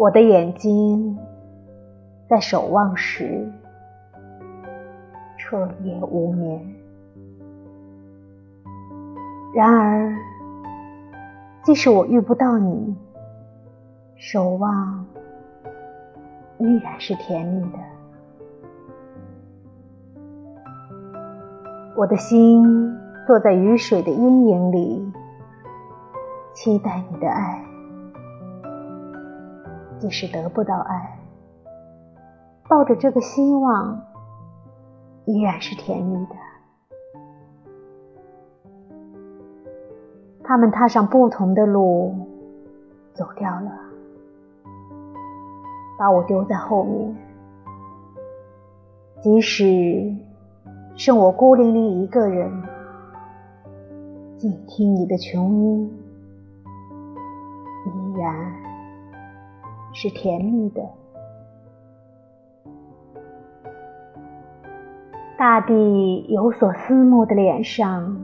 我的眼睛在守望时彻夜无眠。然而，即使我遇不到你，守望依然是甜蜜的。我的心坐在雨水的阴影里，期待你的爱。即使得不到爱，抱着这个希望，依然是甜蜜的。他们踏上不同的路，走掉了，把我丢在后面。即使剩我孤零零一个人，静听你的琼音，依然。是甜蜜的，大地有所思慕的脸上，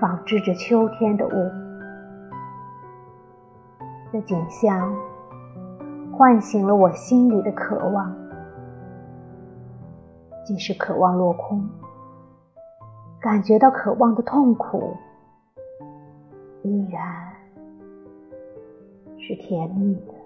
仿制着秋天的雾。这景象唤醒了我心里的渴望，即使渴望落空，感觉到渴望的痛苦，依然是甜蜜的。